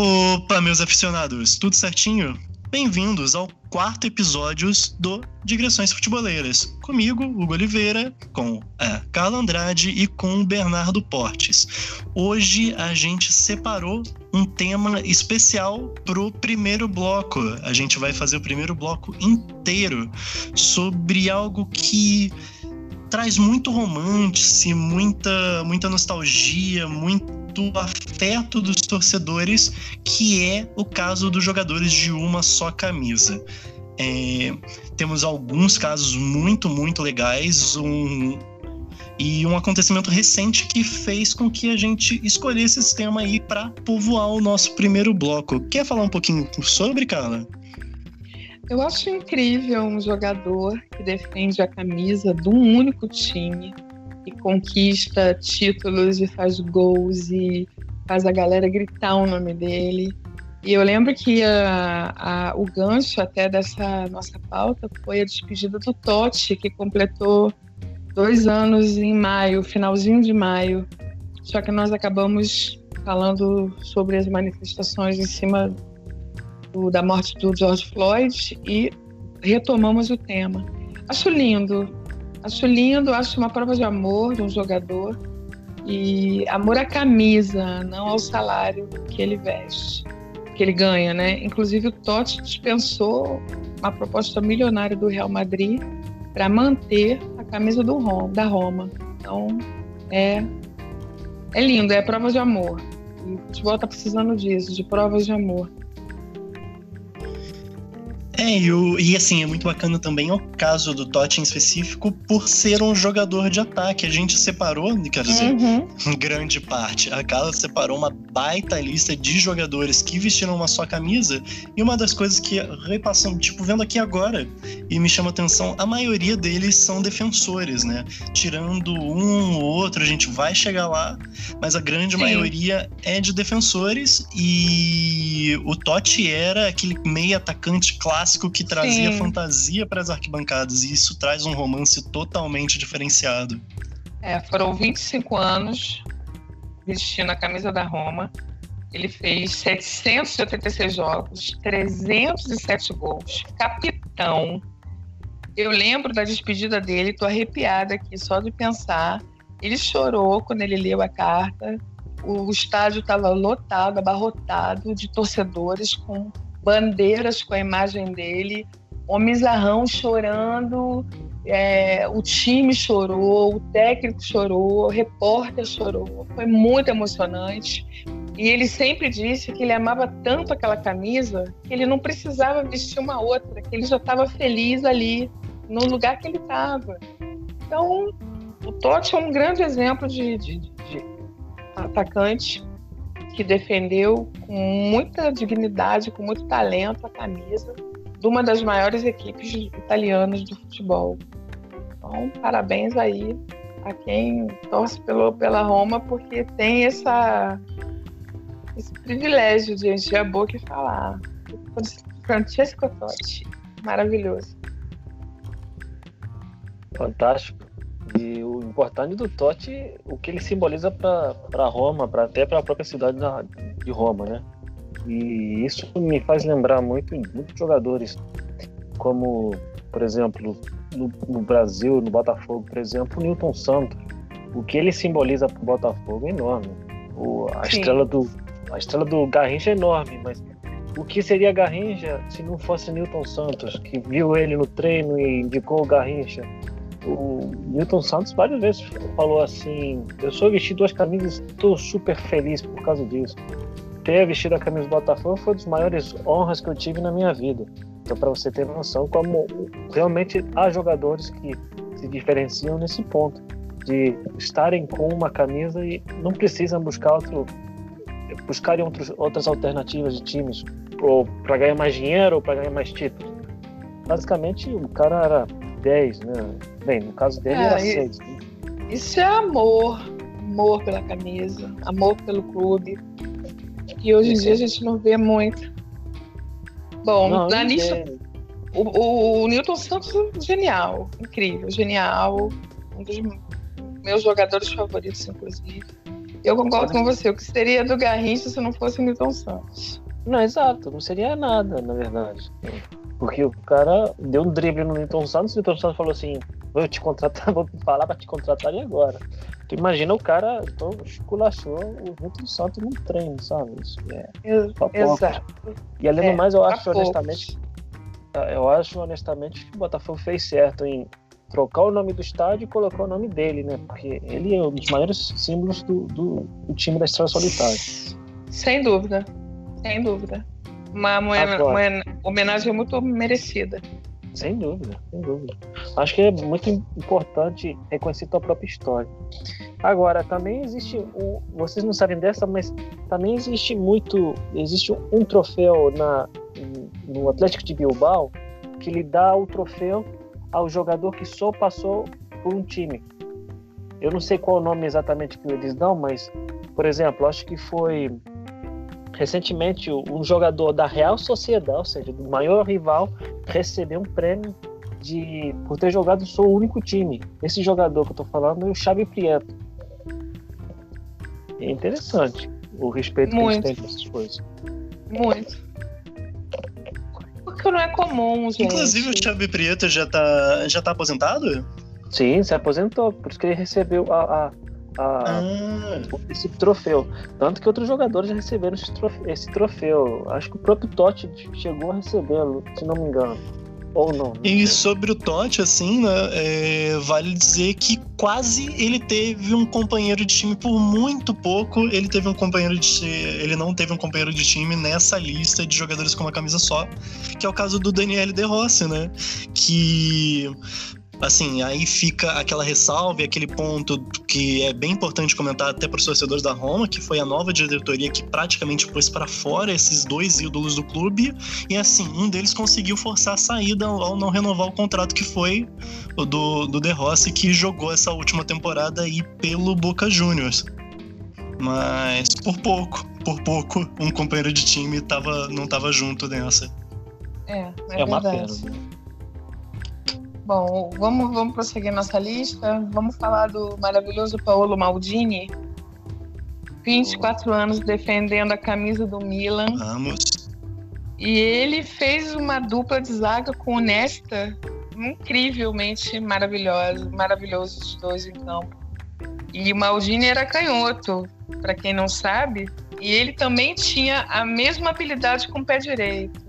Opa, meus aficionados, tudo certinho? Bem-vindos ao quarto episódio do Digressões Futeboleiras. Comigo, Hugo Oliveira, com a Carla Andrade e com o Bernardo Portes. Hoje a gente separou um tema especial pro primeiro bloco. A gente vai fazer o primeiro bloco inteiro sobre algo que traz muito romance, muita, muita nostalgia, muito afeto dos torcedores, que é o caso dos jogadores de uma só camisa. É, temos alguns casos muito, muito legais, um, e um acontecimento recente que fez com que a gente escolhesse esse tema aí para povoar o nosso primeiro bloco. Quer falar um pouquinho sobre, Carla? Eu acho incrível um jogador que defende a camisa de um único time conquista títulos e faz gols e faz a galera gritar o nome dele. E eu lembro que a, a, o gancho até dessa nossa pauta foi a despedida do Totti, que completou dois anos em maio, finalzinho de maio. Só que nós acabamos falando sobre as manifestações em cima do, da morte do George Floyd e retomamos o tema. Acho lindo, acho lindo, acho uma prova de amor de um jogador e amor à camisa, não ao salário que ele veste, que ele ganha, né? Inclusive o Totti dispensou uma proposta milionária do Real Madrid para manter a camisa do Roma, da Roma. Então é é lindo, é prova de amor. E o futebol está precisando disso, de provas de amor. É, e, o, e assim, é muito bacana também o caso do Totti em específico por ser um jogador de ataque. A gente separou, quer dizer, uhum. grande parte. A Carla separou uma baita lista de jogadores que vestiram uma só camisa. E uma das coisas que, repassando, tipo, vendo aqui agora, e me chama atenção, a maioria deles são defensores, né? Tirando um ou outro, a gente vai chegar lá, mas a grande Sim. maioria é de defensores. E o Totti era aquele meio atacante clássico clássico que trazia Sim. fantasia para as arquibancadas, e isso traz um romance totalmente diferenciado. É, foram 25 anos vestindo a camisa da Roma. Ele fez 786 jogos, 307 gols. Capitão. Eu lembro da despedida dele, tô arrepiada aqui só de pensar. Ele chorou quando ele leu a carta. O estádio estava lotado, abarrotado de torcedores com bandeiras com a imagem dele, o Mizarrão chorando, é, o time chorou, o técnico chorou, o repórter chorou. Foi muito emocionante. E ele sempre disse que ele amava tanto aquela camisa que ele não precisava vestir uma outra, que ele já estava feliz ali, no lugar que ele estava. Então, o Totti é um grande exemplo de, de, de atacante que defendeu com muita dignidade, com muito talento a camisa de uma das maiores equipes italianas do futebol. Então, parabéns aí a quem torce pelo, pela Roma, porque tem essa, esse privilégio de encher a boca e falar. Francesco Totti, maravilhoso. Fantástico. E o importante do Totti, o que ele simboliza para Roma, para até para a própria cidade de Roma, né? E isso me faz lembrar muito muitos jogadores, como, por exemplo, no, no Brasil, no Botafogo, por exemplo, o Newton Santos. O que ele simboliza para o Botafogo é enorme. O, a estrela do a estrela do Garrincha é enorme, mas o que seria Garrincha se não fosse Newton Santos, que viu ele no treino e indicou o Garrincha? O Newton Santos várias vezes falou assim: Eu sou vestido duas camisas, estou super feliz por causa disso. Ter vestido a camisa do Botafogo foi uma das maiores honras que eu tive na minha vida. Então, para você ter noção, como realmente há jogadores que se diferenciam nesse ponto de estarem com uma camisa e não precisam buscar outro, buscarem outros, outras alternativas de times ou para ganhar mais dinheiro ou para ganhar mais títulos. Basicamente, o cara era 10, né? Bem, no caso dele é, era 6. Né? Isso é amor. Amor pela camisa, amor pelo clube. E hoje em dia a gente não vê muito. Bom, não, na lista. O, o, o Newton Santos é genial, incrível, genial. Um dos meus jogadores favoritos, inclusive. Eu concordo com você. O que seria do Garrincha se não fosse o Newton Santos? Não, exato. Não seria nada, na verdade. Porque o cara deu um drible no Newton Santos e o Newton Santos falou assim: vou te contratar, vou falar pra te contratar e agora. Tu imagina o cara então, esculachou o Newton Santos num treino, sabe? Isso é. Exato. E além do É, mais, eu acho honestamente. Eu acho honestamente que o Botafogo fez certo em trocar o nome do estádio e colocar o nome dele, né? Porque ele é um dos maiores símbolos do, do, do time da Estrela Solitária. Sem dúvida. Sem dúvida. Uma, uma, homenagem muito merecida. Sem dúvida, sem dúvida. Acho que é muito importante reconhecer tua própria história. Agora, também existe um, vocês não sabem dessa, mas também existe muito, existe um troféu na no Atlético de Bilbao que lhe dá o troféu ao jogador que só passou por um time. Eu não sei qual o nome exatamente que eles dão, mas, por exemplo, acho que foi recentemente um jogador da Real Sociedade, ou seja, do maior rival, recebeu um prêmio de por ter jogado só o único time. Esse jogador que eu tô falando é o Xavi Prieto. É interessante o respeito Muito. que eles têm por essas coisas. Muito. Porque não é comum, gente. Inclusive, o Xavi Prieto já tá, já tá aposentado? Sim, se aposentou, por isso que ele recebeu a, a- a- Ah, esse troféu. Tanto que outros jogadores já receberam esse troféu. Esse troféu. Acho que o próprio Totti chegou a recebê-lo, se não me engano. Ou não. E sobre o Totti, assim, né, é, vale dizer que quase ele teve um companheiro de time por muito pouco. Ele teve um companheiro de ele não teve um companheiro de time nessa lista de jogadores com uma camisa só, que é o caso do Daniel De Rossi, né? Que assim, aí fica aquela ressalva e aquele ponto que é bem importante comentar até para os torcedores da Roma, que foi a nova diretoria que praticamente pôs para fora esses dois ídolos do clube e assim, um deles conseguiu forçar a saída ao não renovar o contrato que foi o do, do De Rossi, que jogou essa última temporada aí pelo Boca Juniors. Mas por pouco, por pouco, um companheiro de time tava, não tava junto nessa. É, é, É uma pena. Bom, vamos, vamos prosseguir nossa lista. Vamos falar do maravilhoso Paolo Maldini. 24 anos defendendo a camisa do Milan. Vamos. E ele fez uma dupla de zaga com o Nesta incrivelmente maravilhosa, maravilhosos os dois em campo. E o Maldini era canhoto, para quem não sabe, e ele também tinha a mesma habilidade com o pé direito.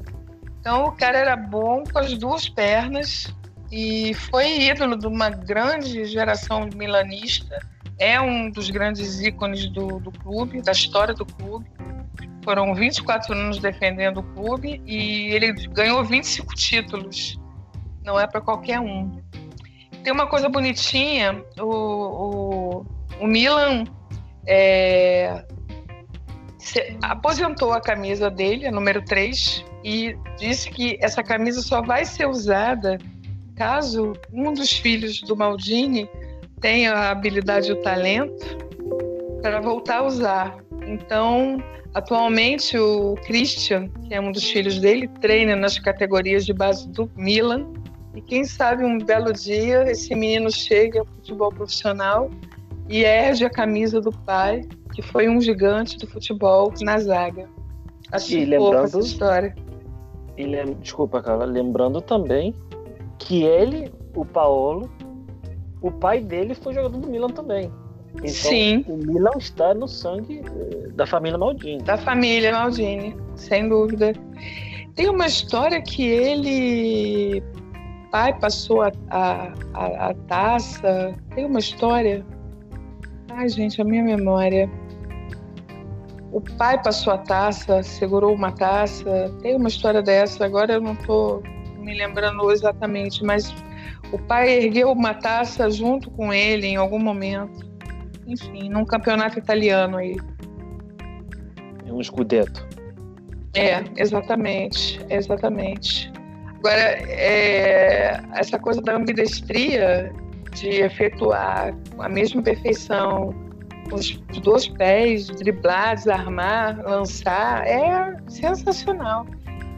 Então o cara era bom com as duas pernas e foi ídolo de uma grande geração milanista. É um dos grandes ícones do, do clube, da história do clube. Foram 24 anos defendendo o clube e ele ganhou 25 títulos. Não é para qualquer um. Tem uma coisa bonitinha: o, o, o Milan é, se- aposentou a camisa dele, a número 3, e disse que essa camisa só vai ser usada caso um dos filhos do Maldini tenha a habilidade e o talento para voltar a usar. Então, atualmente o Christian, que é um dos filhos dele, treina nas categorias de base do Milan. E quem sabe um belo dia esse menino chega ao futebol profissional e erge a camisa do pai, que foi um gigante do futebol na zaga. Acho E lembrando- essa história. E lem- Desculpa, cara. Lembrando também que ele, o Paolo, o pai dele foi jogador do Milan também. Então, Sim. o Milan está no sangue eh, da família Maldini. Da família Maldini, sem dúvida. Tem uma história que ele, pai, passou a, a, a, a taça. Tem uma história. Ai, gente, a minha memória. O pai passou a taça, segurou uma taça. Tem uma história dessa, agora eu não estou me lembrando exatamente, mas o pai ergueu uma taça junto com ele em algum momento. Enfim, num campeonato italiano aí. É um escudeto. É, exatamente, exatamente. Agora, é, essa coisa da ambidestria, de efetuar a mesma perfeição, os dois pés, driblar, desarmar, lançar, é sensacional.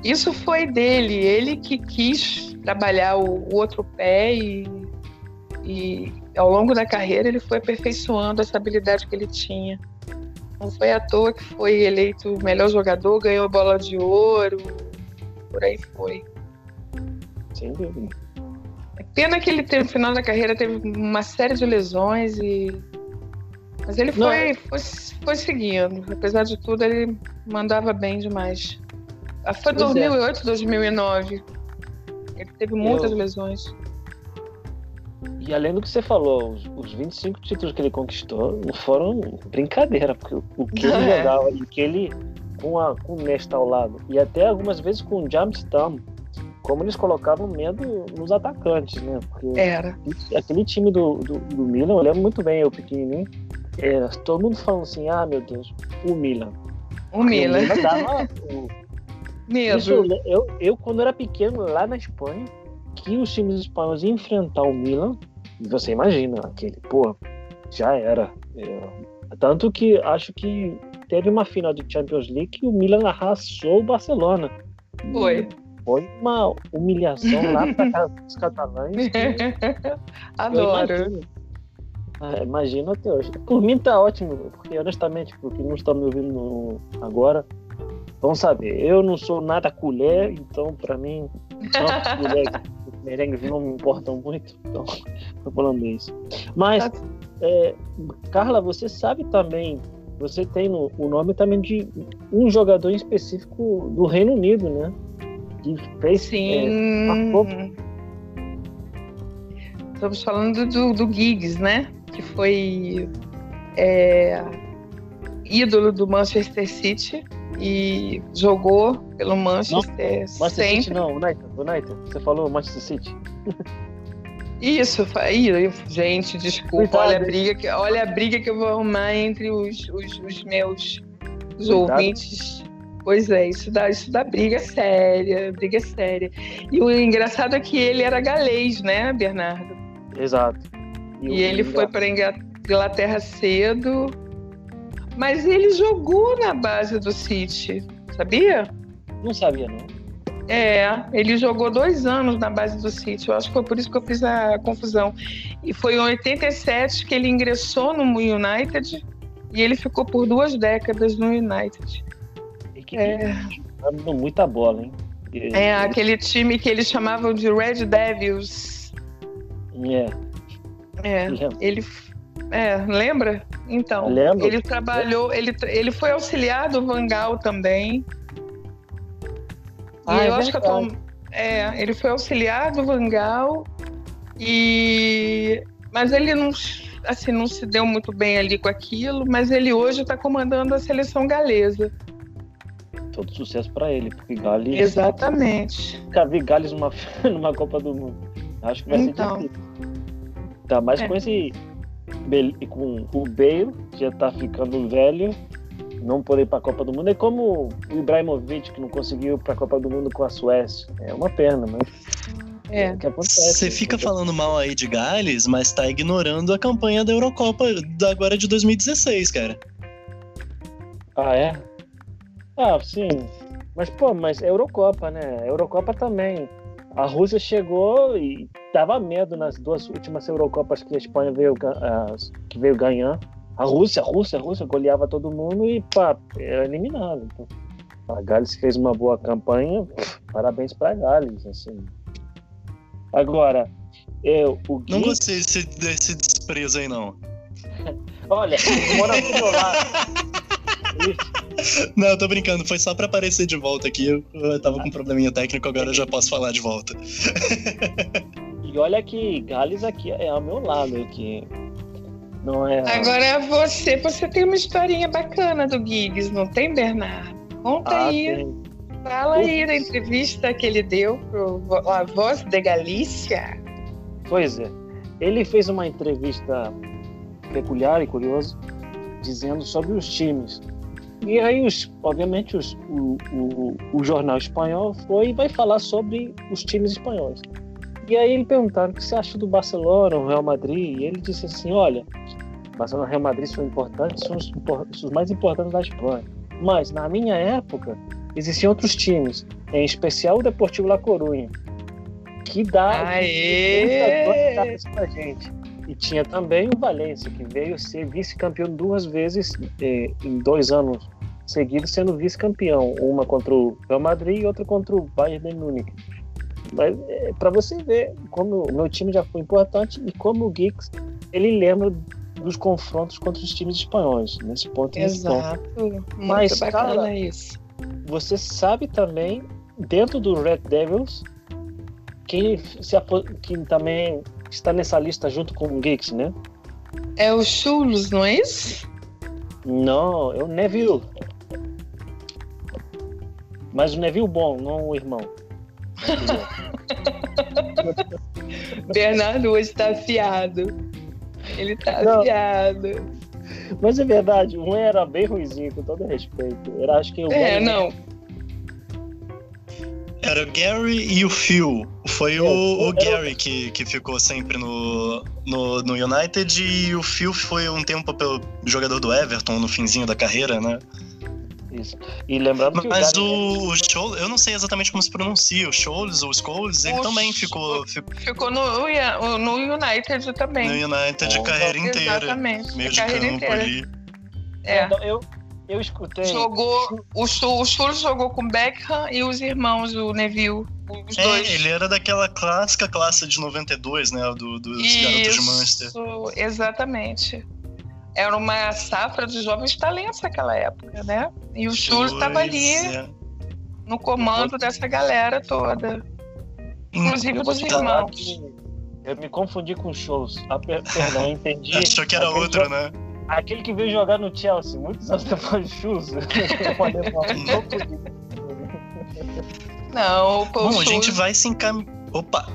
Isso foi dele, ele que quis trabalhar o, o outro pé e, e ao longo da carreira ele foi aperfeiçoando essa habilidade que ele tinha. Não foi à toa que foi eleito o melhor jogador, ganhou bola de ouro, por aí foi. Sem dúvida. Pena que ele teve, no final da carreira teve uma série de lesões e mas ele foi, é- foi, foi, seguindo. Apesar de tudo, ele mandava bem demais. Foi 2008, é. 2009. Ele teve muitas Eu... lesões. E além do que você falou, os, os 25 títulos que ele conquistou não foram brincadeira, porque o, o que ele é. jogava e que ele, com, a, com o Nesta ao lado, e até algumas vezes com o James Tam, como eles colocavam medo nos atacantes, né? Porque Era. Aquele time do, do, do Milan, eu lembro muito bem, eu pequenininho, era, todo mundo falando assim, ah, meu Deus, o Milan. O Milan. O Milan dava, o... Medo. Isso, eu, eu, quando era pequeno, lá na Espanha, que os times espanhóis iam enfrentar o Milan, você imagina, aquele, pô, já era. É, tanto que acho que teve uma final de Champions League que o Milan arrasou o Barcelona. Foi. Foi uma humilhação lá para os catalães. Adoro. Ah, imagino até hoje. Por mim tá ótimo, porque honestamente, porque não está me ouvindo agora, vamos saber, eu não sou nada colher, então para mim, colher merengues não me importam muito, então tô falando isso. Mas, tá. é, Carla, você sabe também, você tem no, o nome também de um jogador específico do Reino Unido, né? Que fez. Sim. É, Estamos falando do, do Giggs, né? Que foi é, ídolo do Manchester City e jogou pelo Manchester. Não, Manchester sempre. City não, United, United. Você falou Manchester City. Isso, aí, gente, desculpa. Olha a, briga que, olha a briga que eu vou arrumar entre os, os, os meus os ouvintes. Pois é, isso dá, isso dá briga séria, briga séria. E o engraçado é que ele era galês, né, Bernardo? Exato. E, e ele foi para Inglaterra cedo, mas ele jogou na base do City, sabia? Não sabia, não. É, ele jogou dois anos na base do City. Eu acho que foi por isso que eu fiz a confusão. E foi em 87 que ele ingressou no United e ele ficou por duas décadas no United. E que é. muita bola, hein? É, aquele time que eles chamavam de Red Devils. É. É, ele é, lembra? Então, Lembro. ele trabalhou, ele, ele foi auxiliar do Vangal também. Ah, e eu é acho que atual, é, ele foi auxiliar do Vangal e mas ele não assim não se deu muito bem ali com aquilo, mas ele hoje está comandando a seleção galesa. Todo sucesso para ele, porque Gales. Exatamente. Nunca vi Gales numa, numa Copa do Mundo. Acho que vai então, ser difícil. Tá mais é. com esse com o Bale, já tá ficando velho, não poder ir para a Copa do Mundo. É como o Ibrahimovic, que não conseguiu para a Copa do Mundo com a Suécia. É uma pena, mas. É. Você fica falando mal aí de Gales, mas tá ignorando a campanha da Eurocopa da agora de 2016, cara. Ah, é? Ah, sim. Mas, pô, mas Eurocopa, né? Eurocopa também. A Rússia chegou e dava medo nas duas últimas Eurocopas que a Espanha veio, que veio ganhar. A Rússia, a Rússia, a Rússia goleava todo mundo e pá, era eliminado. Então, a Gales fez uma boa campanha, parabéns para a Gales. Assim. Agora, eu, o Gui... Não gostei desse, desse desprezo aí, não. Olha, mora do meu lado. Não, tô brincando, foi só pra aparecer de volta aqui. Eu tava com um probleminha técnico, agora eu já posso falar de volta. E olha que Gales aqui é ao meu lado aqui. Não é. Agora você, você tem uma historinha bacana do Giggs, não tem, Bernardo? Conta ah, aí. Tem. Fala aí da entrevista que ele deu pro A Voz de Galícia. Pois é. Ele fez uma entrevista peculiar e curiosa, dizendo sobre os times. E aí, os, obviamente, os, o, o, o, jornal espanhol foi e vai falar sobre os times espanhóis. E aí ele perguntaram o que você acha do Barcelona, o Real Madrid, e ele disse assim, olha, Barcelona e Real Madrid são importantes, são os, os mais importantes da Espanha. Mas, na minha época, existiam outros times, em especial o Deportivo La Coruña, que dá Aê! muita pra gente. E tinha também o Valência, que veio ser vice-campeão duas vezes eh, em dois anos seguidos, sendo vice-campeão. Uma contra o Real Madrid e outra contra o Bayern de Munique. Mas é, para você ver como o meu time já foi importante e como o Geeks ele lembra dos confrontos contra os times espanhóis nesse ponto. Exato. Muito Mas, bacana cara, isso. Você sabe também dentro do Red Devils quem, se, quem também está nessa lista junto com o Geeks, né? É o Schulz, não é isso? Não, é o Neville. Mas o Neville bom, não o irmão. Bernardo hoje tá afiado. Ele tá Não. afiado. Mas é verdade, um era bem ruizinho, com todo respeito. Era, acho que o É, Gary- não. Era o Gary e o Phil. Foi o, É, o Gary que, que ficou sempre no, no, no United e o Phil foi um tempo pelo jogador do Everton no finzinho da carreira, né? Isso. E lembrando que Mas o, o, o Scholes, eu não sei exatamente como se pronuncia, o Scholes ou Scholes, ele O também ficou, ficou Ficou no, no United também. no United a Oh, carreira inteira. Exatamente. Meio de carreira campo inteira. ali. É. Então, eu, eu escutei. Jogou. O o Schulz jogou com Beckham e os irmãos, o Neville. Os É, dois. ele era daquela clássica classe de 92, né? Do, dos garotos de Manchester. Isso, exatamente. Era uma safra de jovens talentos naquela época, né? E o Schulz estava ali é. no comando dessa galera toda. Inclusive Eu dos irmãos. Eu me confundi com shows. Ah, per- perdão, entendi. Achou que era Aquele outro, jo- né? Aquele que veio jogar no Chelsea, muitos anos depois do Shoes. Não, o Paul Bom, a gente vai se encaminhar. Opa!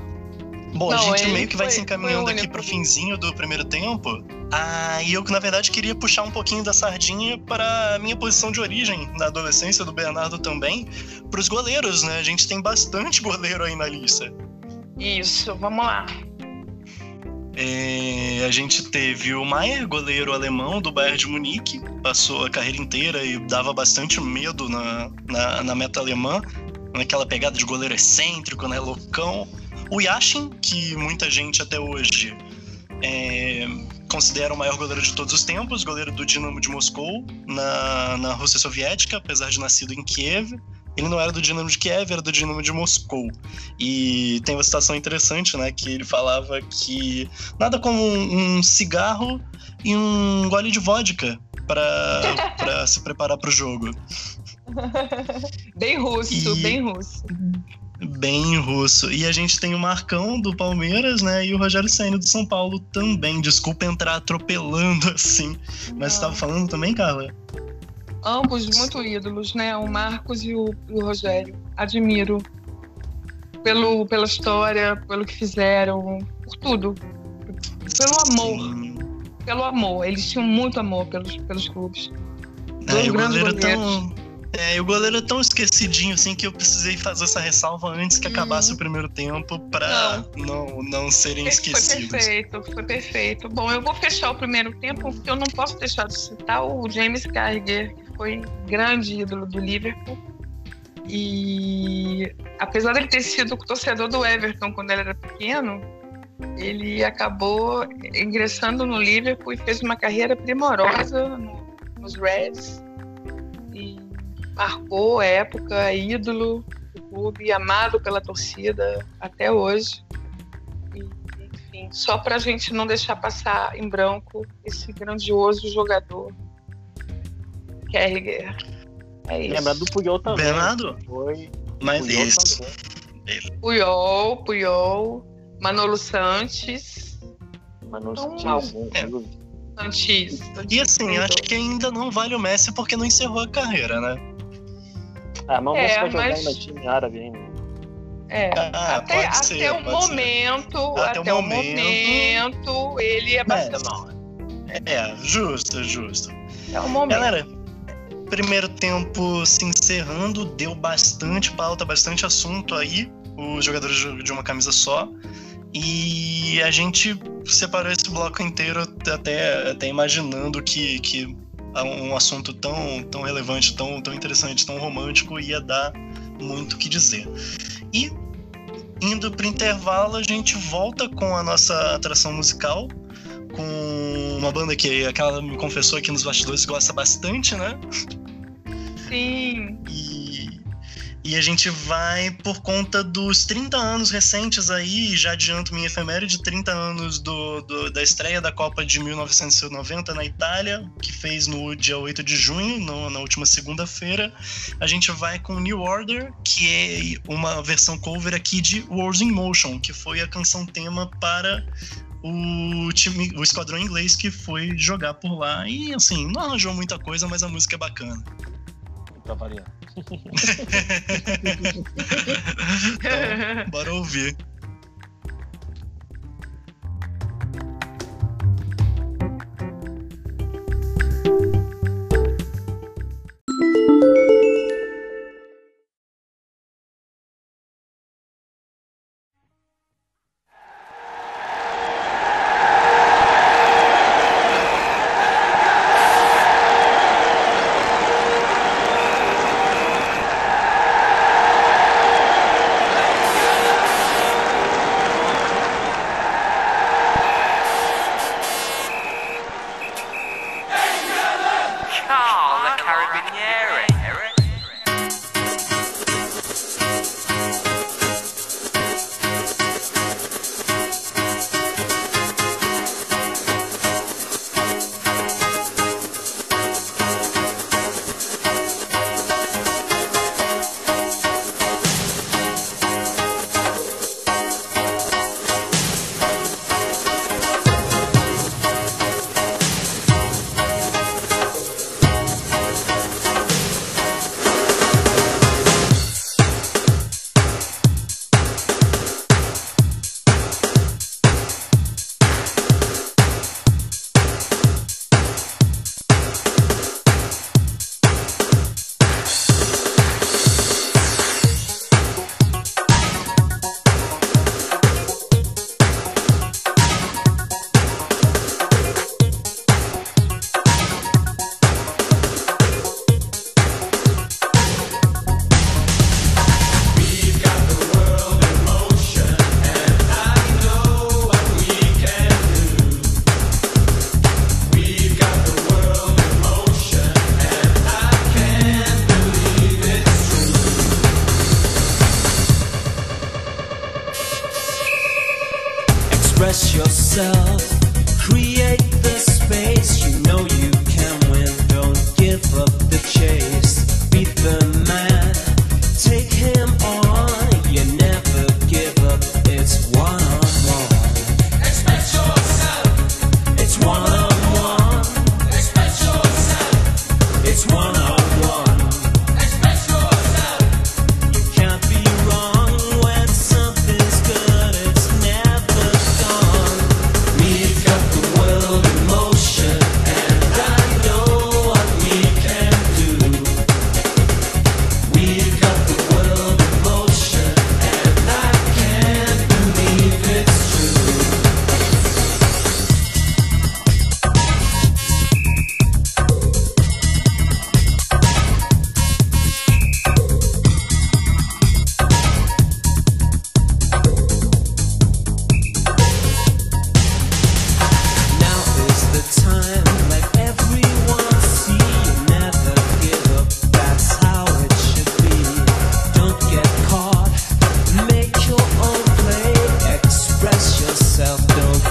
Bom, a Não, gente ele meio que vai foi- se encaminhando aqui pro finzinho do primeiro tempo. Ah, e eu que na verdade queria puxar um pouquinho da sardinha para a minha posição de origem na adolescência do Bernardo também, pros goleiros, né? A gente tem bastante goleiro aí na lista. Isso, vamos lá. É, a gente teve o Maier, goleiro alemão do Bayern de Munique, passou a carreira inteira e dava bastante medo na, na, na meta alemã, naquela pegada de goleiro excêntrico, né, loucão. O Yashin, que muita gente até hoje é, considera o maior goleiro de todos os tempos, goleiro do Dinamo de Moscou, na, na Rússia Soviética, apesar de nascido em Kiev. Ele não era do Dinamo de Kiev, era do Dinamo de Moscou. E tem uma citação interessante, né? Que ele falava que nada como um, um cigarro e um gole de vodka para se preparar para o jogo. Bem russo, E- bem russo. Bem russo. E a gente tem o Marcão do Palmeiras, né? E o Rogério Senna do São Paulo também. Desculpa entrar atropelando assim. Mas estava falando também, Carla? Ambos muito ídolos, né? O Marcos e o, o Rogério. Admiro. Pelo, pela história, pelo que fizeram, por tudo. Pelo amor. Sim. Pelo amor. Eles tinham muito amor pelos, pelos clubes. É, Dois grandes goleiro goleiros. tão. É, e o goleiro é tão esquecidinho assim que eu precisei fazer essa ressalva antes que Uhum. acabasse o primeiro tempo pra não, não serem Foi esquecidos. perfeito, foi perfeito. Bom, eu vou fechar o primeiro tempo, porque eu não posso deixar de citar o James Carragher, que foi grande ídolo do Liverpool. E apesar de ele ter sido torcedor do Everton quando ele era pequeno, ele acabou ingressando no Liverpool e fez uma carreira primorosa no- nos Reds. Marcou a época, ídolo do clube, amado pela torcida até hoje. E, enfim, só para a gente não deixar passar em branco esse grandioso jogador, Kerriger. É isso. Lembra do Puyol também. Bernardo? Foi. Mas Puyol isso. também. Puyol, Puyol, Manolo Sanches. Então, é. dúvida. Sanches. E assim, acho que ainda não vale o Messi porque não encerrou a carreira, né? Ah, mas É, você vai jogar mas- no time árabe ainda. É. Ah, até pode até ser, o pode ser. momento, Até até, o o momento. momento, ele é Barcelona. É, justo, justo. É o momento. Galera, primeiro tempo se encerrando, deu bastante pauta, bastante assunto aí, os jogadores de de uma camisa só. E a gente separou esse bloco inteiro até, até imaginando que, que um assunto tão, tão relevante, tão, tão interessante, tão romântico ia dar muito o que dizer. E indo para intervalo, a gente volta com a nossa atração musical com uma banda que aquela me confessou aqui nos bastidores gosta bastante, né? Sim. E, e a gente vai por conta dos 30 anos recentes aí, já adianto minha efeméride, 30 anos do, do, da estreia da Copa de 1990 na Itália, que fez no dia 8 de junho, no, na última segunda-feira. A gente vai com New Order, que é uma versão cover aqui de Wars in Motion, que foi a canção tema para o time, o esquadrão inglês que foi jogar por lá. E assim, não arranjou muita coisa, mas a música é bacana. Pra variar. Então, bora ouvir.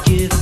give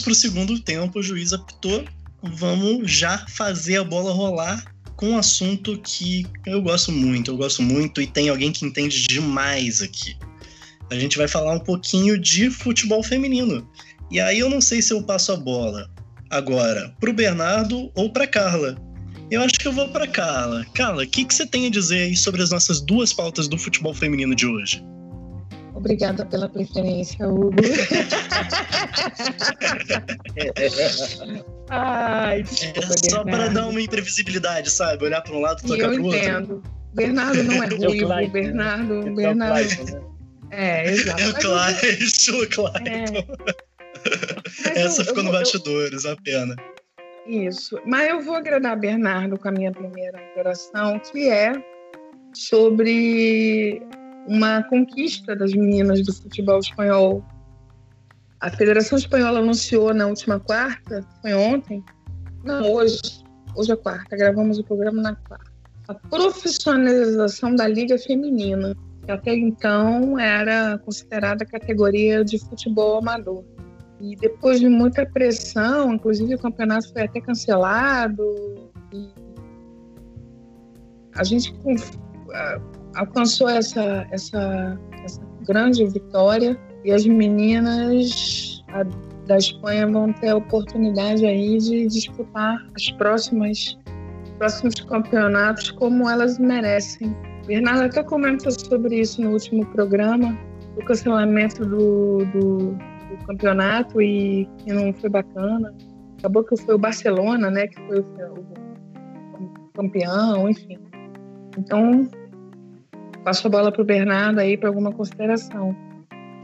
voltamos para o segundo tempo. O juiz apitou. Vamos já fazer a bola rolar com um assunto que eu gosto muito. Eu gosto muito e tem alguém que entende demais aqui. A gente vai falar um pouquinho de futebol feminino. E aí eu não sei se eu passo a bola agora pro Bernardo ou pra Carla. Eu acho que eu vou pra Carla. Carla, o que, que você tem a dizer aí sobre as nossas duas pautas do futebol feminino de hoje? Obrigada pela preferência, Hugo. Ai, desculpa, É só para dar uma imprevisibilidade, sabe? Olhar para um lado e tocar eu pro outro. entendo. Bernardo não é É o ruivo, Clayton, Bernardo, É o Bernardo. Né? É, exato. É o Clayton, o Clayton. É. Essa eu- ficou eu no vou- eu- bastidores, a pena. Isso. Mas eu vou agradar Bernardo com a minha primeira interação, que é sobre uma conquista das meninas do futebol espanhol. A Federação Espanhola anunciou na última quarta, foi ontem? Não, hoje. Hoje é quarta, gravamos o programa na quarta. A profissionalização da Liga Feminina, que até então era considerada categoria de futebol amador. E depois de muita pressão, inclusive o campeonato foi até cancelado, a gente alcançou essa, essa, essa grande vitória e as meninas ah, da Espanha vão ter a oportunidade aí de disputar as próximas próximos campeonatos como elas merecem. Bernardo até comentou sobre isso no último programa, o cancelamento do, do, do campeonato e que não foi bacana. Acabou que foi o Barcelona, né, que foi o, o campeão, enfim. Então, passo a bola para o Bernardo aí para alguma consideração.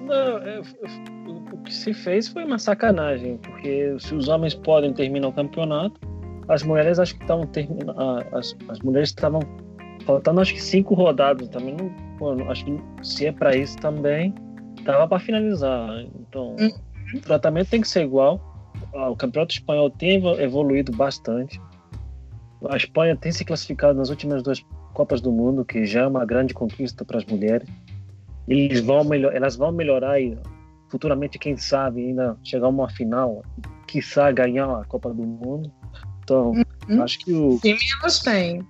Não, é, é, o- que se fez foi uma sacanagem, porque se os homens podem terminar o campeonato, as mulheres acho que estavam terminando. As, as mulheres estavam faltando acho que cinco rodadas também. Não, pô, acho que se é para isso também, dava para finalizar. Então, Hum. o tratamento tem que ser igual. O campeonato espanhol tem evo- evoluído bastante. A Espanha tem se classificado nas últimas duas Copas do Mundo, que já é uma grande conquista para as mulheres. Eles vão melhor, elas vão melhorar e futuramente, quem sabe, ainda chegar a uma final, quiçá ganhar a Copa do Mundo. Então, Uhum. acho que o elas têm.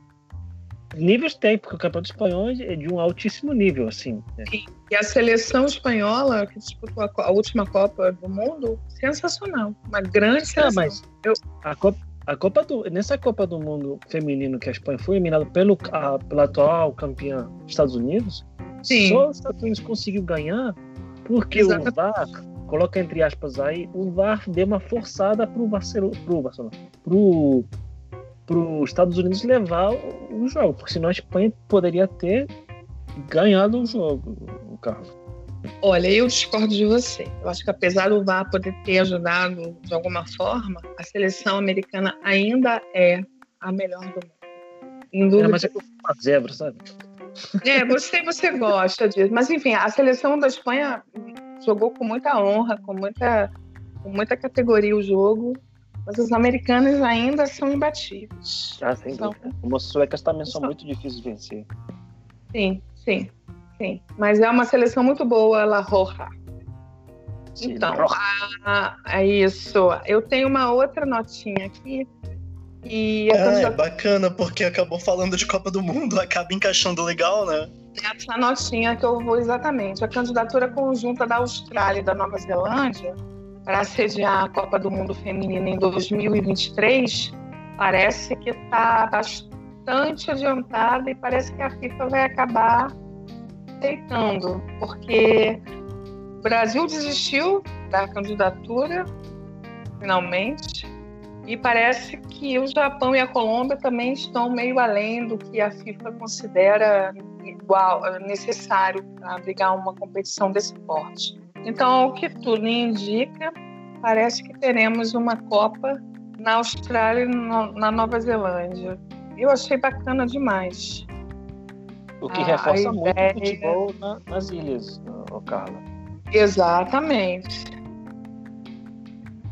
níveis tem, porque o Campeonato Espanhol é de um altíssimo nível, assim. né? E a seleção espanhola, que disputou a, a última Copa do Mundo, sensacional. Uma grande Ah, seleção. mas Eu- a Copa, a Copa do, nessa Copa do Mundo feminino que a Espanha foi eliminada pelo, a, pela atual campeã Estados Unidos, Sim. só os Estados Unidos conseguiu ganhar porque Exatamente. o VAR, coloca entre aspas aí, o VAR deu uma forçada pro Barcelona, pro Barcelona, pro, pro Estados Unidos levar o, o jogo, porque senão a Espanha poderia ter ganhado o jogo, o Carlos. Olha, eu discordo de você. Eu acho que apesar do VAR poder ter ajudado de alguma forma, a seleção americana ainda é a melhor do mundo. Em É, dúvida mas é uma zebra, sabe? É, você, você gosta disso. Mas, enfim, a seleção da Espanha jogou com muita honra, com muita, com muita categoria o jogo. Mas os americanos ainda são imbatíveis. Ah, sem São- dúvida. As suecas também são São. muito difíceis de vencer. Sim, sim, sim. Mas é uma seleção muito boa, La Roja. Sim, Então, roja. Ah, é isso. Eu tenho uma outra notinha aqui. E a Ah, é bacana, porque acabou falando de Copa do Mundo, acaba encaixando legal, né? essa notinha que eu vou exatamente. A candidatura conjunta da Austrália e da Nova Zelândia para sediar a Copa do Mundo Feminina em 2023 parece que está bastante adiantada e parece que a FIFA vai acabar aceitando, porque o Brasil desistiu da candidatura, finalmente, e parece que o Japão e a Colômbia também estão meio além do que a FIFA considera igual necessário para abrigar uma competição desse porte. Então, ao que tudo indica, parece que teremos uma Copa na Austrália e na Nova Zelândia. Eu achei bacana demais. O que Ah, reforça muito ideia- o futebol na- nas ilhas, ô Carla. Exatamente.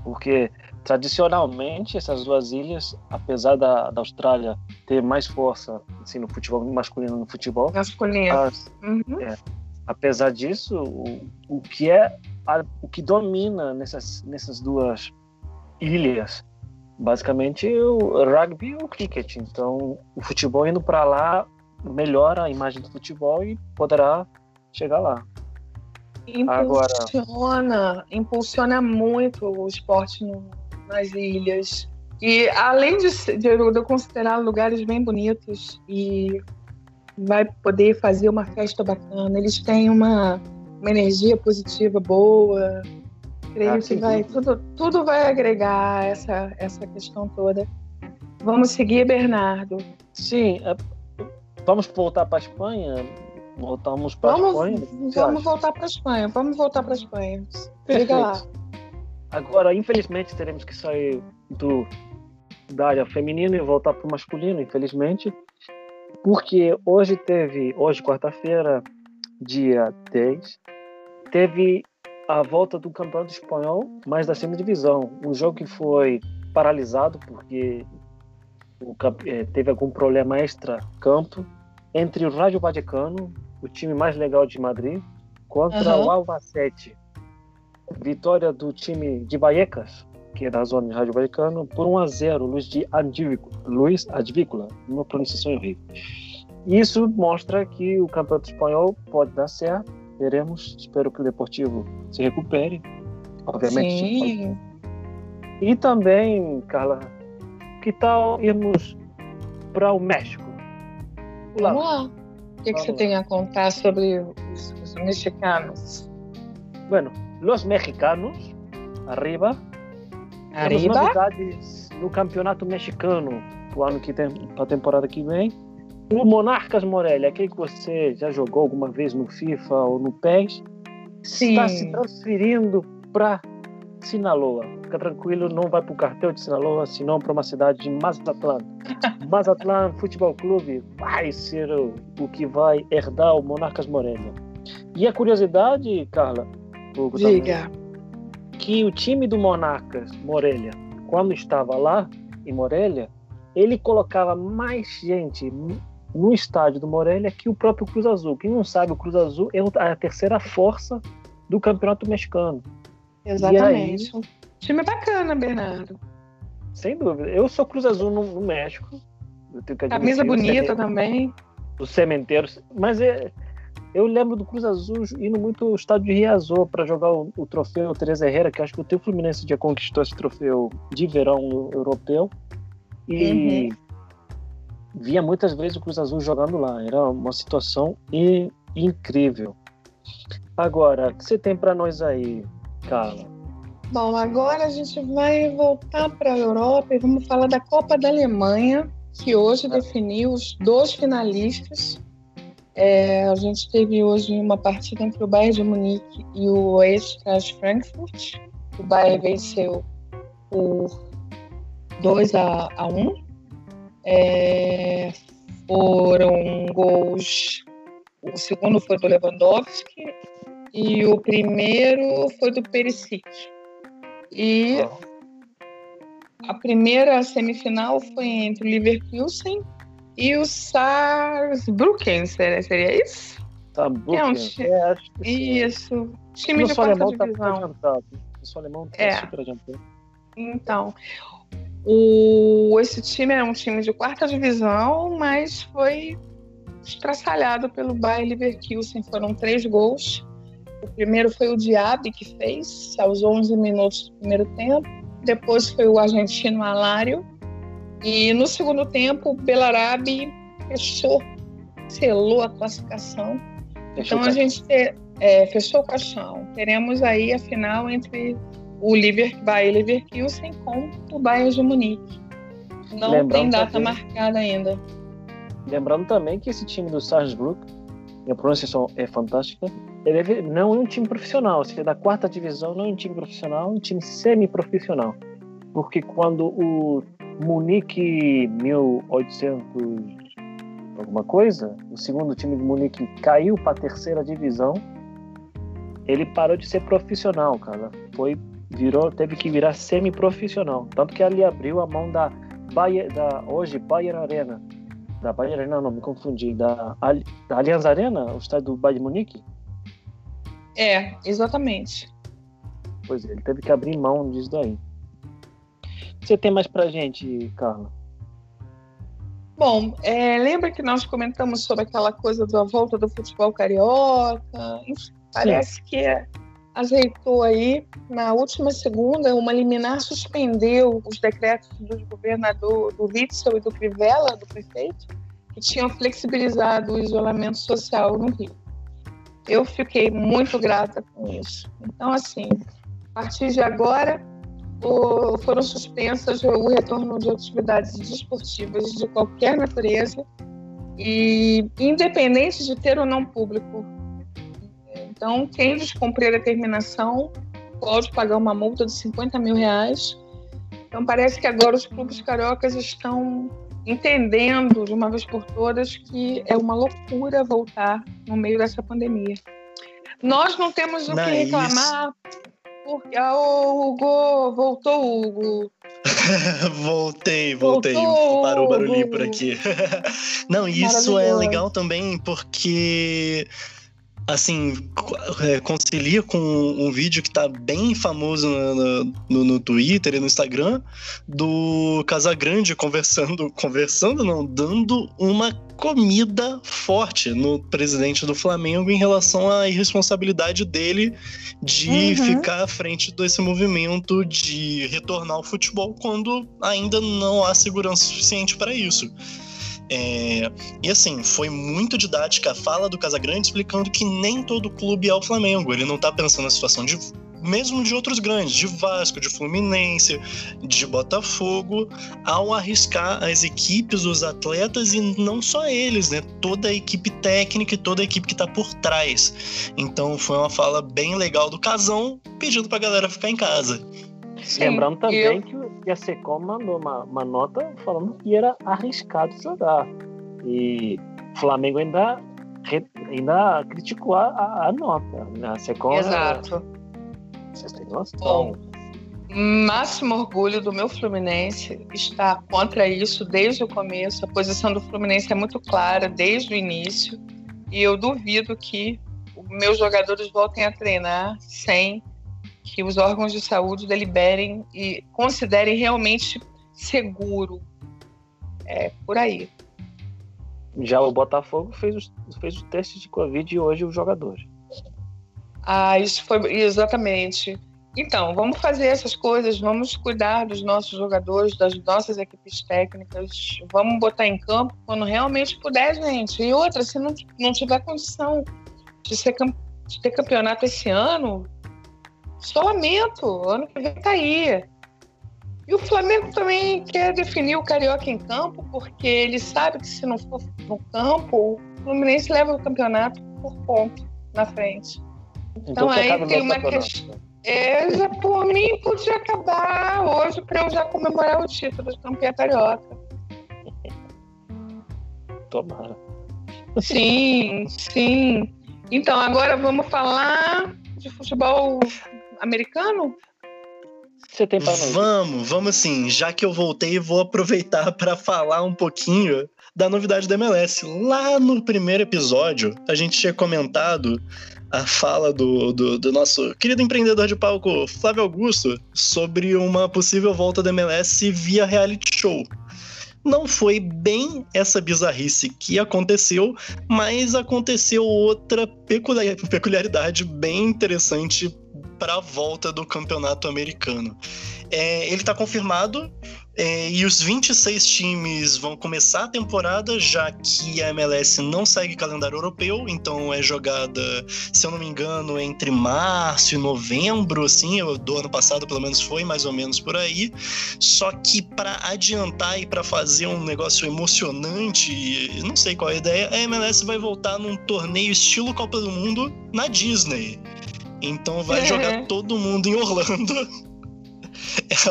Porque tradicionalmente essas duas ilhas, apesar da, da Austrália ter mais força assim, no futebol masculino no futebol, Masculino. as- Uhum. apesar disso, o, o que é a- o que domina nessas, nessas duas ilhas, basicamente o rugby e o cricket. Então, o futebol indo para lá melhora a imagem do futebol e poderá chegar lá. Agora- Impulsiona, impulsiona muito o esporte no- nas ilhas. E além de, de eu de eu considerar lugares bem bonitos e vai poder fazer uma festa bacana, eles têm uma, uma energia positiva boa. Creio Ah, que vai, tudo, tudo vai agregar essa, essa questão toda. Vamos seguir, Bernardo. Sim, é- vamos voltar para a Espanha. Voltamos para a Vamos, Espanha. que você vamos acha? voltar para a Espanha. Vamos voltar para a Espanha. Liga lá. Agora, infelizmente, teremos que sair do, da área feminina e voltar para o masculino, infelizmente, porque hoje teve, hoje, quarta-feira, dia 10, teve a volta do Campeonato Espanhol, mas da segunda divisão. Um jogo que foi paralisado porque o eh, teve algum problema extra-campo entre o Rádio Vallecano, o time mais legal de Madrid, contra Aham. o Albacete. Vitória do time de Vallecas, que é da zona de Rádio Vallecano, por 1 a 0, Luiz de Advícola, Luiz Advícola, uma pronunciação horrível. Isso mostra que o Campeonato Espanhol pode dar certo, veremos, espero que o Deportivo se recupere, obviamente. Sim. E também, Carla, que tal irmos para o México? Olá. Vamos lá. O que, que você tem a contar sobre os, os mexicanos? Bueno, los mexicanos, arriba, Arriba? novidades no campeonato mexicano ano que tem, pra temporada que vem. O Monarcas Morelia, aquele que você já jogou alguma vez no FIFA ou no PES, está Sim. se transferindo para Sinaloa. Fica tranquilo, não vai para o cartel de Sinaloa, senão para uma cidade de Mazatlán. Mazatlán Futebol Clube vai ser o, o que vai herdar o Monarcas Morelia. E a curiosidade, Carla, Hugo, Diga. que o time do Monarcas Morelia, quando estava lá em Morelia, ele colocava mais gente no estádio do Morelia que o próprio Cruz Azul. Quem não sabe, o Cruz Azul é a terceira força do Campeonato Mexicano. Exatamente. Um time bacana, Bernardo. Sem dúvida. Eu sou Cruz Azul no, no México. Camisa bonita também. Os cementeiros. Mas é, eu lembro do Cruz Azul indo muito ao estádio de Riazor para jogar o, o troféu Teresa Herrera, que acho que o teu Fluminense já conquistou esse troféu de verão europeu. E via muitas vezes o Cruz Azul jogando lá. Era uma situação in- incrível. Agora, o que você tem para nós aí, Carla? Bom, agora a gente vai voltar para a Europa e vamos falar da Copa da Alemanha, que hoje definiu os dois finalistas É, a gente teve hoje uma partida entre o Bayern de Munique e o Eintracht Frankfurt. O Bayern venceu por 2 a, a 1. É, foram gols. O segundo foi do Lewandowski e o primeiro foi do Perisic. E a primeira semifinal foi entre o Leverkusen e o Saarbrücken, seria, seria isso? Tá, É um time- É, acho que. Isso. Time Eu de quarta alemão, tá divisão. adiantado. Sou alemão, tá É. super adiantado. Então, o, esse time é um time de quarta divisão, mas foi estraçalhado pelo Bayer Leverkusen. Foram três gols. O primeiro foi o Diaby que fez, aos 11 minutos do primeiro tempo. Depois foi o argentino Alário. E no segundo tempo, o Belarabe fechou, selou a classificação. Deixa Então a gente te- é, fechou o caixão. Teremos aí a final entre o Liver, Bayer Leverkusen com o Bayern de Munique. Não Lembrando tem data também- marcada ainda. Lembrando também que esse time do Salzburg, minha pronunciação é fantástica, ele é- não é um time profissional, se é da quarta divisão, não é um time profissional, é um time semi-profissional. Porque quando o Munique 1800 alguma coisa, o segundo time do Munique caiu para a terceira divisão, ele parou de ser profissional, cara. Foi virou, teve que virar semi-profissional, tanto que ele abriu a mão da Bayer, da hoje Bayern Arena da Bayern Arena, não, me confundi, da, Ali- da Allianz Arena, o estádio do Bayern de Munique? É, exatamente. Pois é, ele teve que abrir mão disso daí. O que você tem mais pra gente, Carla? Bom, é, lembra que nós comentamos sobre aquela coisa da volta do futebol carioca? Enfim, parece que ajeitou aí. Na última segunda, uma liminar suspendeu os decretos do governador, do Witzel e do Crivella, do prefeito, que tinham flexibilizado o isolamento social no Rio. Eu fiquei muito grata com isso. Então, assim, a partir de agora, o- foram suspensas o retorno de atividades desportivas de qualquer natureza e independente de ter ou não público. Então, quem descumprir a determinação pode pagar uma multa de 50 mil reais. Então, parece que agora os clubes cariocas estão entendendo de uma vez por todas que é uma loucura voltar no meio dessa pandemia. Nós não temos o Não, que é reclamar porque ah, o Hugo voltou, Hugo. voltei, voltei. Voltou, Parou o barulhinho Hugo. por aqui. Não, isso é legal também porque assim, é, concilia com um vídeo que tá bem famoso no, no, no Twitter e no Instagram do Casagrande conversando, conversando não, dando uma comida forte no presidente do Flamengo em relação à irresponsabilidade dele de Uhum. ficar à frente desse movimento de retornar ao futebol quando ainda não há segurança suficiente para isso. É, e assim, foi muito didática a fala do Casagrande explicando que nem todo clube é o Flamengo. Ele não tá pensando na situação de mesmo de outros grandes, de Vasco, de Fluminense, de Botafogo, ao arriscar as equipes, os atletas e não só eles, né? Toda a equipe técnica e toda a equipe que tá por trás. Então foi uma fala bem legal do Casão, pedindo pra galera ficar em casa. Sim, Lembrando também eu- que, que a Secom mandou uma, uma nota falando que era arriscado jogar. E o Flamengo ainda, ainda criticou a, a, a nota. né? A Secom. Exato. Vocês têm noção. Bom, máximo orgulho do meu Fluminense está contra isso desde o começo. A posição do Fluminense é muito clara desde o início. E eu duvido que meus jogadores voltem a treinar sem que os órgãos de saúde deliberem e considerem realmente seguro. É por aí. Já o Botafogo fez os, fez os testes de Covid e hoje os jogadores. Ah, isso foi exatamente. Então, vamos fazer essas coisas, vamos cuidar dos nossos jogadores, das nossas equipes técnicas, vamos botar em campo quando realmente puder, gente. E outra, se não, não tiver condição de, ser, de ter campeonato esse ano, só lamento, ano que vem tá aí. E o Flamengo também quer definir o Carioca em campo, porque ele sabe que se não for no campo, Fluminense leva o campeonato por ponto na frente. Então, aí que acabe tem o uma questão- É, já por mim podia acabar hoje para eu já comemorar o título de campeã carioca. Tomara. Sim, sim. Então, agora vamos falar de futebol americano? Você tem para nós? Vamos, vamos sim. Já que eu voltei, vou aproveitar para falar um pouquinho da novidade da MLS. Lá no primeiro episódio, a gente tinha comentado a fala do, do, do nosso querido empreendedor de palco, Flávio Augusto, sobre uma possível volta da MLS via reality show. Não foi bem essa bizarrice que aconteceu, mas aconteceu outra peculiar- peculiaridade bem interessante para a volta do campeonato americano. É, ele está confirmado é, e os 26 times vão começar a temporada, já que a MLS não segue calendário europeu, então é jogada, se eu não me engano, entre março e novembro, assim, do ano passado pelo menos foi mais ou menos por aí. Só que para adiantar e para fazer um negócio emocionante, não sei qual é a ideia, a MLS vai voltar num torneio estilo Copa do Mundo na Disney. Então vai É. jogar todo mundo em Orlando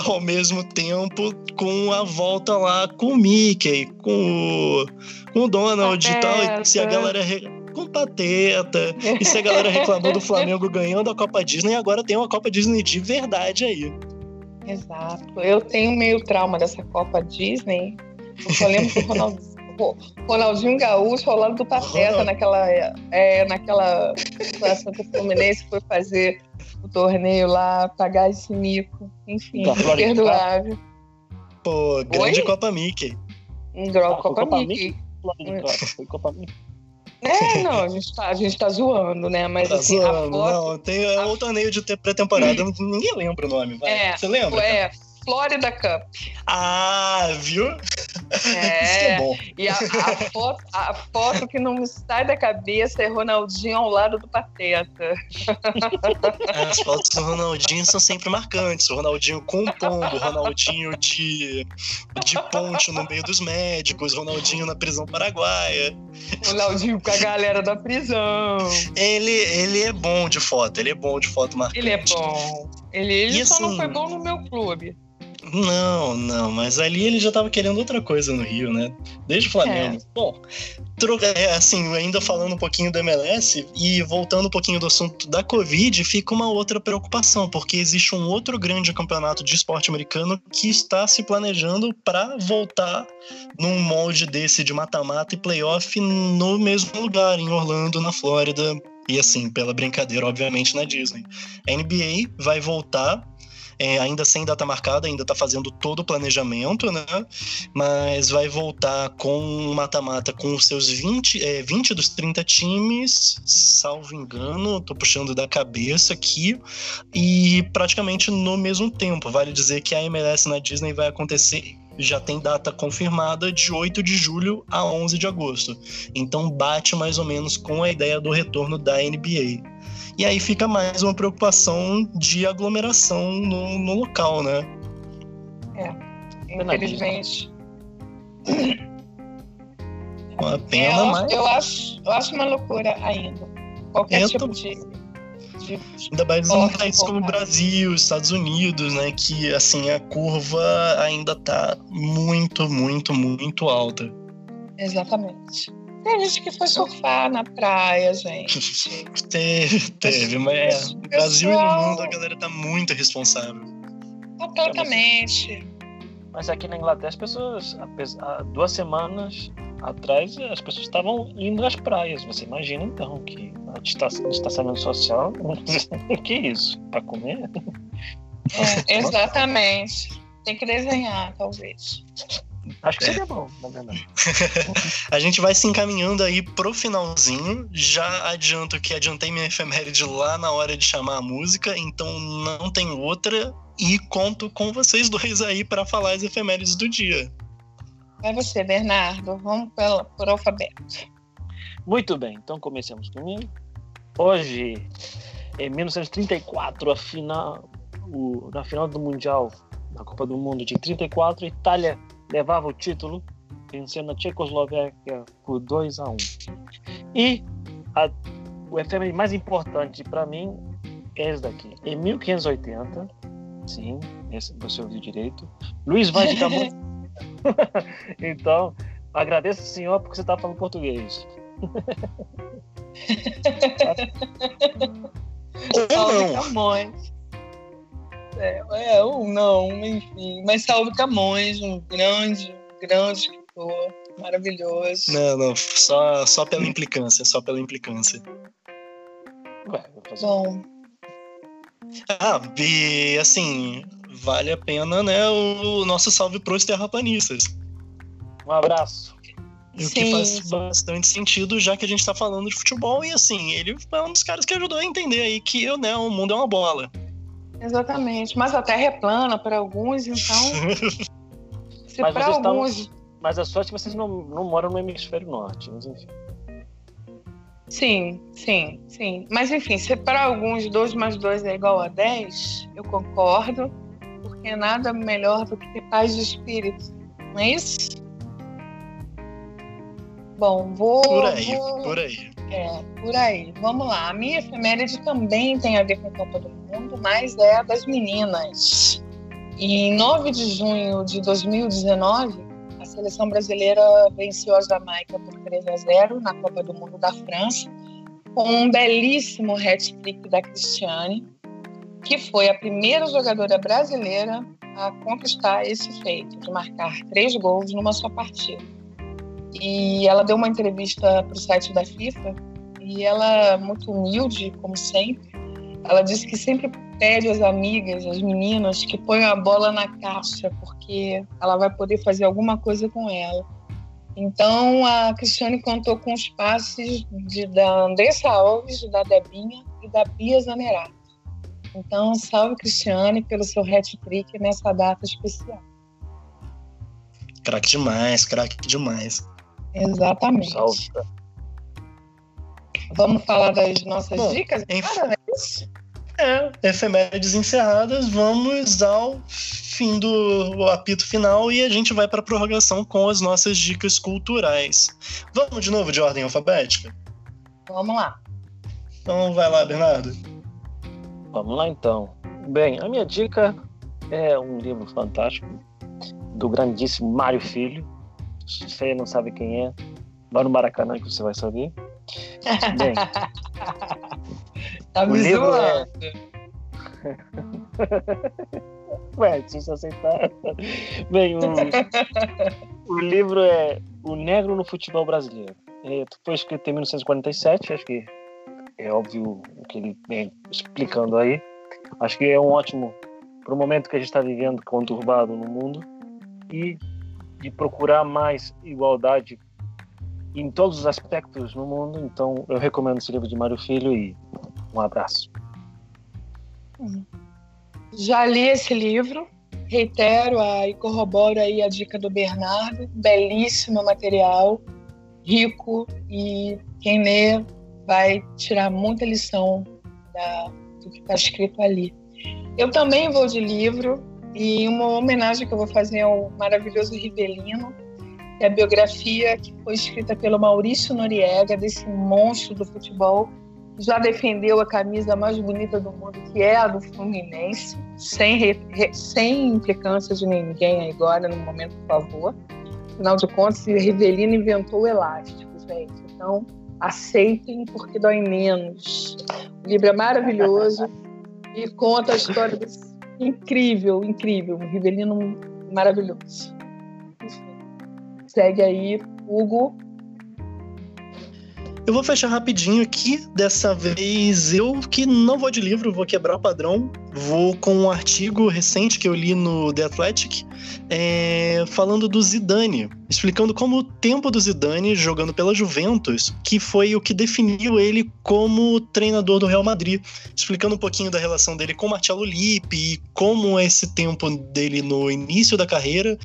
ao mesmo tempo com a volta lá com o Mickey, com o, com o Donald e tal. E se a galera. re- Com o Pateta. E se a galera reclamou do Flamengo ganhando a Copa Disney, agora tem uma Copa Disney de verdade aí. Exato. Eu tenho meio trauma dessa Copa Disney. Eu só lembro Ronaldinho, o Ronaldinho Gaúcho ao lado do Pateta Ronald- naquela, é, naquela situação que o Fluminense foi fazer o torneio lá, pagar esse mico. Enfim, perdoável. Pô, grande Oi? Copa Mickey. Um grau Ah, Copa, Copa Mickey. Foi Copa Mickey. É, não, a gente, tá, a gente tá zoando, né? Mas Tá assim, a zoando. foto Não, tem é um torneio de te- pré-temporada. Ninguém lembra o nome, vai. É, Você lembra? é Florida Cup. Ah, viu? Isso que é É, bom. e a, a foto, a foto que não me sai da cabeça é Ronaldinho ao lado do Pateta. As fotos do Ronaldinho são sempre marcantes. O Ronaldinho com pombo, o Ronaldinho de, de ponte no meio dos médicos, o Ronaldinho na prisão paraguaia. Ronaldinho com a galera da prisão. Ele, ele é bom de foto, ele é bom de foto marcante. Ele é bom. Ele, ele E só não assim- foi bom no meu clube. Não, não, mas ali ele já tava querendo outra coisa no Rio, né? Desde o Flamengo. Bom, troca, é, assim, ainda falando um pouquinho do MLS e voltando um pouquinho do assunto da Covid, fica uma outra preocupação, porque existe um outro grande campeonato de esporte americano que está se planejando para voltar num molde desse de mata-mata e playoff no mesmo lugar, em Orlando, na Flórida. E assim, pela brincadeira, obviamente, na Disney. A NBA vai voltar é, ainda sem data marcada, ainda tá fazendo todo o planejamento, né? Mas vai voltar com um mata-mata com os seus 20, é, 20 dos 30 times, salvo engano, tô puxando da cabeça aqui, e praticamente no mesmo tempo. Vale dizer que a MLS na Disney vai acontecer. Já tem data confirmada de 8 de julho a 11 de agosto. Então bate mais ou menos com a ideia do retorno da NBA. E aí fica mais uma preocupação de aglomeração no, no local, né? Infelizmente. Uma É, pena, eu, mas eu, acho, eu acho uma loucura ainda. Qualquer Eu tipo tô- de, ainda mais em países como o. Brasil, Estados Unidos, né? Que assim a curva ainda tá muito, muito, muito alta. Exatamente. Tem gente que foi surfar na praia, gente. Teve, teve, mas é, no Brasil e no mundo a galera tá muito responsável. Completamente. Mas aqui na Inglaterra, as pessoas, há duas semanas atrás, as pessoas estavam indo às praias. Você imagina então que a dista- distanciamento social, que isso? Para comer? É, exatamente. Tem que desenhar, talvez. Acho que seria bom, na verdade. A gente vai se encaminhando aí pro finalzinho. Já adianto que adiantei minha efeméride lá na hora de chamar a música, então não tem outra. E conto com vocês dois aí para falar as efemérides do dia. Vai você, Bernardo. Vamos pela, por alfabeto. Muito bem, então comecemos comigo. Hoje, em 1934, a final, o- na final do Mundial, na Copa do Mundo de 34, a Itália levava o título vencendo a Tchecoslováquia por 2 a 1 E a, o efeméride mais importante para mim é esse daqui. Em 1580, sim, esse você ouviu direito, Luiz Vaz de Camões. então, agradeço ao senhor porque você está falando português. Ou Salve não. Camões. É, é, ou não, enfim. Mas salve Camões, um grande, grande escritor, maravilhoso. Não, não, só, só pela implicância, só pela implicância. Ué, vou fazer Bom, Ah, e assim, vale a pena, né, o nosso salve pros terraplanistas. um abraço. E o que faz bastante sentido, já que a gente tá falando de futebol, e assim, ele é um dos caras que ajudou a entender aí que né, o mundo é uma bola. Exatamente. Mas a Terra é plana para alguns, então. Se Mas para vocês estão- alguns. Mas a sorte é que vocês não, não moram no hemisfério norte, mas enfim. Sim, sim, sim. Mas enfim, se para alguns 2 mais 2 é igual a 10, eu concordo, porque nada melhor do que ter paz de espírito. Não é isso? Bom, vou. Por aí, vou- por aí. É, por aí. Vamos lá. A minha efeméride também tem a ver com Copa do Mundo, mas é a das meninas. Em 9 de junho de 2019, a seleção brasileira venceu a Jamaica por 3 a 0 na Copa do Mundo da França, com um belíssimo hat-trick da Cristiane, que foi a primeira jogadora brasileira a conquistar esse feito, de marcar três gols numa só partida. E ela deu uma entrevista para o site da FIFA e ela, muito humilde, como sempre, ela disse que sempre pede às amigas, às meninas, que ponham a bola na caixa, porque ela vai poder fazer alguma coisa com ela. Então, a Cristiane contou com os passes de, da Andressa Alves, da Debinha e da Bia Zanerato. Então, salve Cristiane pelo seu hat-trick nessa data especial. Craque demais, craque demais. Exatamente. Salve. Vamos falar das nossas Bom, dicas? em- Cara, é? É, efemérides encerradas, vamos ao fim do apito final e a gente vai para a prorrogação com as nossas dicas culturais. Vamos de novo de ordem alfabética? Vamos lá. Então vai lá, Bernardo. Vamos lá então. Bem, a minha dica é um livro fantástico do grandíssimo Mário Filho. Se você não sabe quem é, vá no Maracanã que você vai saber. Bem, Tá O me livro zoando. ué, se você aceitar. Bem, o, o livro é O Negro no Futebol Brasileiro. É, foi escrito em 1947, acho que é óbvio o que ele vem explicando aí. Acho que é um ótimo para o momento que a gente está vivendo conturbado no mundo e de procurar mais igualdade em todos os aspectos no mundo. Então, eu recomendo esse livro de Mário Filho e um abraço. Já li esse livro, reitero e corroboro aí a dica do Bernardo. Belíssimo material, rico e quem lê vai tirar muita lição da- do que está escrito ali. Eu também vou de livro e uma homenagem que eu vou fazer ao maravilhoso Rivelino, que é a biografia que foi escrita pelo Maurício Noriega, desse monstro do futebol, já defendeu a camisa mais bonita do mundo, que é a do Fluminense, sem, re- sem implicância de ninguém agora, no momento, por favor. Afinal de contas, Rivelino inventou o elástico, gente. Então, aceitem, porque dói menos. O livro é maravilhoso e conta a história desse incrível, incrível, um Rivelino maravilhoso. Segue aí, Hugo. Eu vou fechar rapidinho aqui. Dessa vez eu que não vou de livro, vou quebrar o padrão. Vou com um artigo recente que eu li no The Athletic, é, falando do Zidane, explicando como o tempo do Zidane jogando pela Juventus, que foi o que definiu ele como treinador do Real Madrid, explicando um pouquinho da relação dele com Marcelo Lippi e como esse tempo dele no início da carreira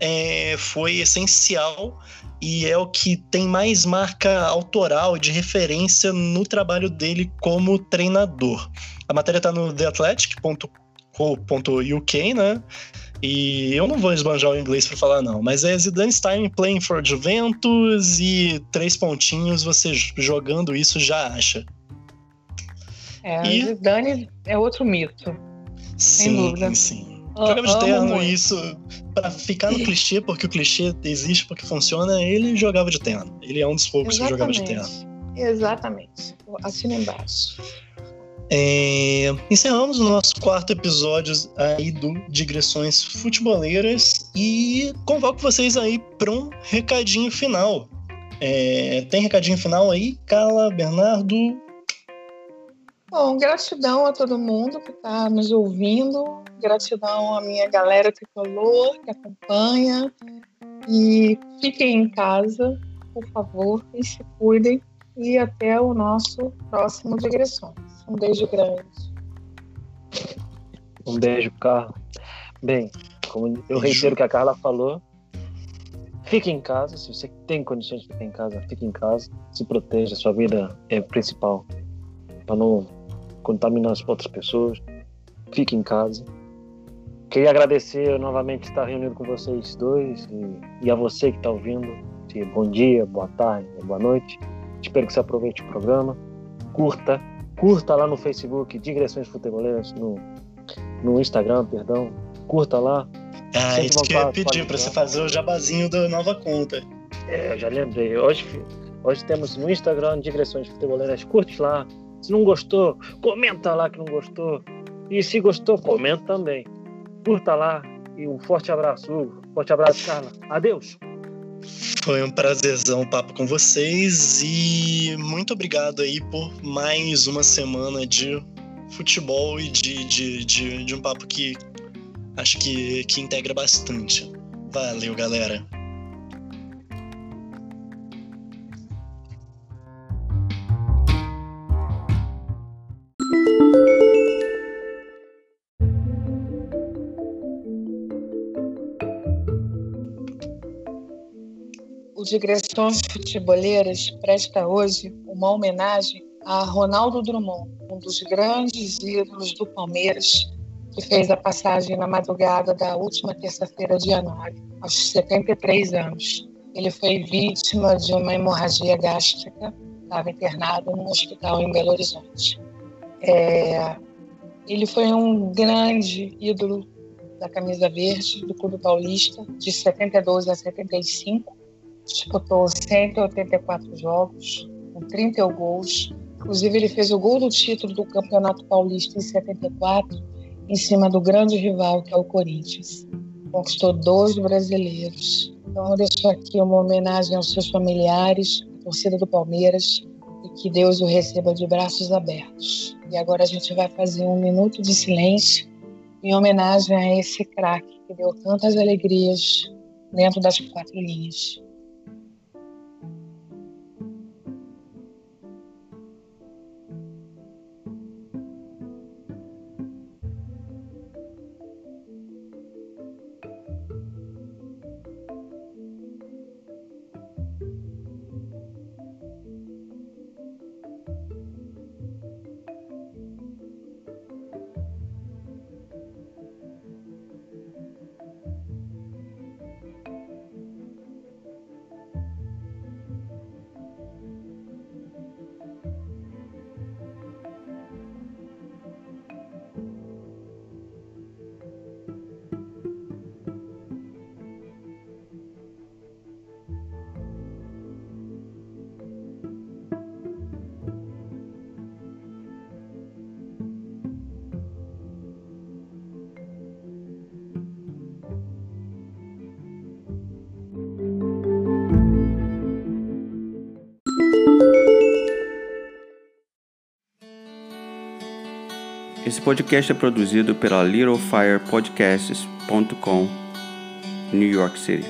é, foi essencial e é o que tem mais marca autoral de referência no trabalho dele como treinador. A matéria está no theathletic.co.uk, né? E eu não vou esbanjar o inglês para falar, não, mas é Zidane Stein playing for Juventus e três pontinhos, você jogando isso já acha. É, E- Zidane é outro mito. Sim, dúvida. sim. Jogava de amo isso, pra ficar no clichê, porque o clichê existe porque funciona, ele jogava de terno. Ele é um dos poucos que jogava de terno. Exatamente. Exatamente. Assina embaixo. É, encerramos o nosso quarto episódio aí do Digressões Futeboleiras e convoco vocês aí para um recadinho final. É, tem recadinho final aí, Carla, Bernardo? Bom, gratidão a todo mundo que está nos ouvindo. Gratidão à minha galera tricolor que acompanha. E fiquem em casa, por favor, e se cuidem. E até o nosso próximo Digressões. Um beijo grande. Um beijo, Carla. Bem, como eu reitero o que a Carla falou, fique em casa. Se você tem condições de ficar em casa, fique em casa. Se proteja, sua vida é principal. Para não contaminar as outras pessoas. Fique em casa. Queria agradecer novamente estar reunido com vocês dois e, e a você que está ouvindo. Bom dia, boa tarde, boa noite. Espero que você aproveite o programa. Curta, curta lá no Facebook Digressões Futeboleiras, no, no Instagram, perdão. Curta lá. Ah, isso que eu ia pedir para você fazer o jabazinho da nova conta. É, eu já lembrei. Hoje, hoje temos no Instagram Digressões Futeboleiras. Curte lá. Se não gostou, comenta lá que não gostou. E se gostou, comenta também. Curta lá. E um forte abraço, Hugo. Forte abraço, Carla. Adeus. Foi um prazerzão o papo com vocês e muito obrigado aí por mais uma semana de futebol e de, de, de, de um papo que acho que, que integra bastante. Valeu, galera. Digressões Futeboleiras presta hoje uma homenagem a Ronaldo Drummond, um dos grandes ídolos do Palmeiras, que fez a passagem na madrugada da última terça-feira de janeiro, aos 73 anos. Ele foi vítima de uma hemorragia gástrica, estava internado num hospital em Belo Horizonte. É, ele foi um grande ídolo da camisa verde do Clube Paulista, de 72 a 75 disputou 184 jogos, com 31 gols. Inclusive, ele fez o gol do título do Campeonato Paulista em 74, em cima do grande rival, que é o Corinthians. Conquistou dois brasileiros. Então, eu deixo aqui uma homenagem aos seus familiares, à torcida do Palmeiras, e que Deus o receba de braços abertos. E agora a gente vai fazer um minuto de silêncio em homenagem a esse craque que deu tantas alegrias dentro das quatro linhas. Podcast é produzido pela littlefirepodcasts.com, New York City.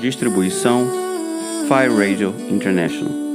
Distribuição Fire Radio International.